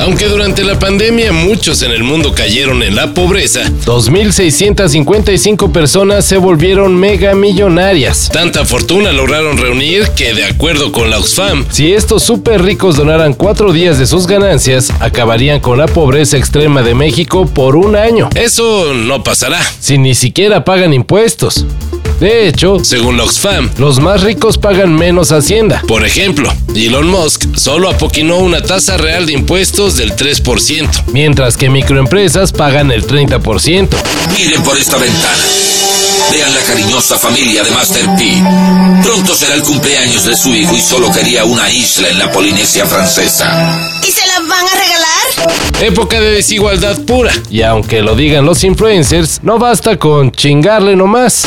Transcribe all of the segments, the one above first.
Aunque durante la pandemia muchos en el mundo cayeron en la pobreza, 2.655 personas se volvieron mega millonarias. Tanta fortuna lograron reunir que, de acuerdo con la Oxfam, si estos súper ricos donaran cuatro días de sus ganancias, acabarían con la pobreza extrema de México por un año. Eso no pasará, si ni siquiera pagan impuestos. De hecho, según la Oxfam, los más ricos pagan menos hacienda. Por ejemplo, Elon Musk solo apoquinó una tasa real de impuestos del 3%, mientras que microempresas pagan el 30%. Miren por esta ventana. Vean la cariñosa familia de Master P. Pronto será el cumpleaños de su hijo y solo quería una isla en la Polinesia francesa. ¿Y se la van a regalar? Época de desigualdad pura. Y aunque lo digan los influencers, no basta con chingarle nomás.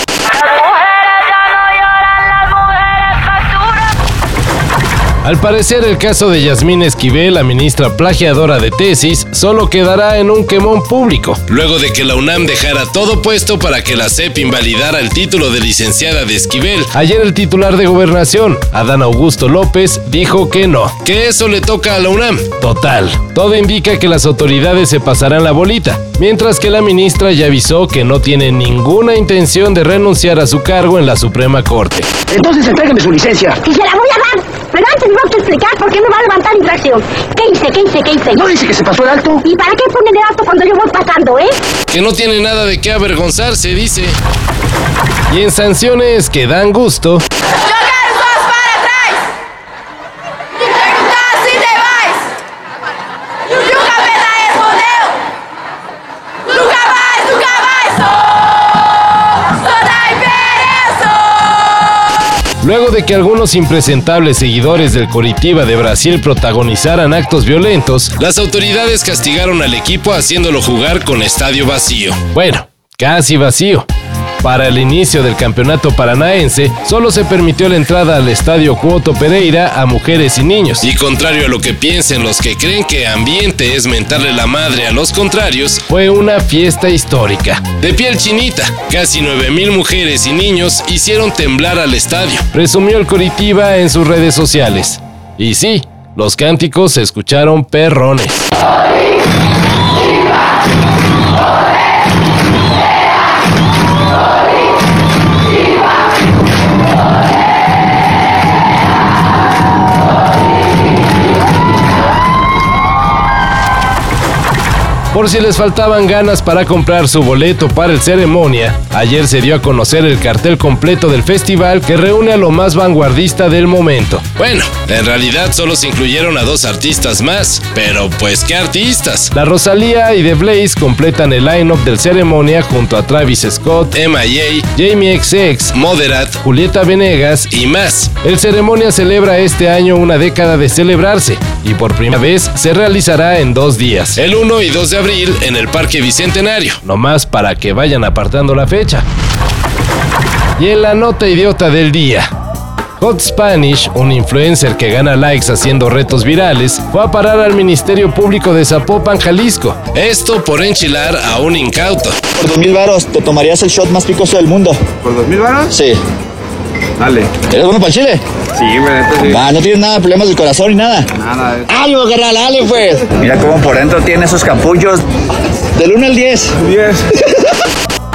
Al parecer, el caso de Yasmín Esquivel, la ministra plagiadora de tesis, solo quedará en un quemón público, luego de que la UNAM dejara todo puesto para que la CEP invalidara el título de licenciada de Esquivel. Ayer el titular de gobernación, Adán Augusto López, dijo que no, que eso le toca a la UNAM. Total, todo indica que las autoridades se pasarán la bolita, mientras que la ministra ya avisó que no tiene ninguna intención de renunciar a su cargo en la Suprema Corte. Entonces entrégueme su licencia. Y se la voy a dar. Pero antes me va a explicar por qué me va a levantar infracción. ¿Qué hice? ¿Qué hice? ¿Qué hice? ¿No dice que se pasó el alto? ¿Y para qué ponen el alto cuando yo voy pasando, eh? Que no tiene nada de qué avergonzarse, dice. Y en sanciones que dan gusto. Luego de que algunos impresentables seguidores del Coritiba de Brasil protagonizaran actos violentos, las autoridades castigaron al equipo haciéndolo jugar con estadio vacío. Bueno, casi vacío. Para el inicio del campeonato paranaense, solo se permitió la entrada al estadio Cuoto Pereira a mujeres y niños. Y contrario a lo que piensen los que creen que ambiente es mentarle la madre a los contrarios, fue una fiesta histórica. De piel chinita, casi 9.000 mujeres y niños hicieron temblar al estadio, presumió el Coritiba en sus redes sociales. Y sí, los cánticos se escucharon perrones. Por si les faltaban ganas para comprar su boleto para el ceremonia, ayer se dio a conocer el cartel completo del festival que reúne a lo más vanguardista del momento. Bueno, en realidad solo se incluyeron a dos artistas más, pero pues qué artistas. La Rosalía y The Blaze completan el line-up del ceremonia junto a Travis Scott, MIA, Jamie XX, Moderat, Julieta Venegas y más. El ceremonia celebra este año una década de celebrarse y por primera vez se realizará en dos días, el 1 y 2 de abril en el Parque Bicentenario, nomás para que vayan apartando la fecha. Y en la nota idiota del día. Hot Spanish, un influencer que gana likes haciendo retos virales, fue a parar al Ministerio Público de Zapopan, Jalisco. Esto por enchilar a un incauto. Por dos mil varos te tomarías el shot más picoso del mundo. ¿Por dos mil varos? Sí. Dale. ¿Eres bueno para el chile? Sí, me sí. Va, no tienes nada de problemas del corazón ni nada. Nada. eh. Algo, carnal, dale pues. Mira cómo por dentro tiene esos capullos. Del 1 al 10. 10.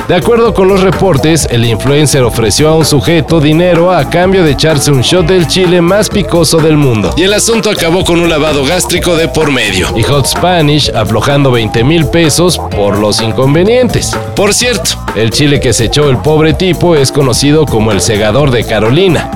De acuerdo con los reportes, el influencer ofreció a un sujeto dinero a cambio de echarse un shot del chile más picoso del mundo. Y el asunto acabó con un lavado gástrico de por medio. Y Hot Spanish aflojando 20 mil pesos por los inconvenientes. Por cierto, el chile que se echó el pobre tipo es conocido como el segador de Carolina.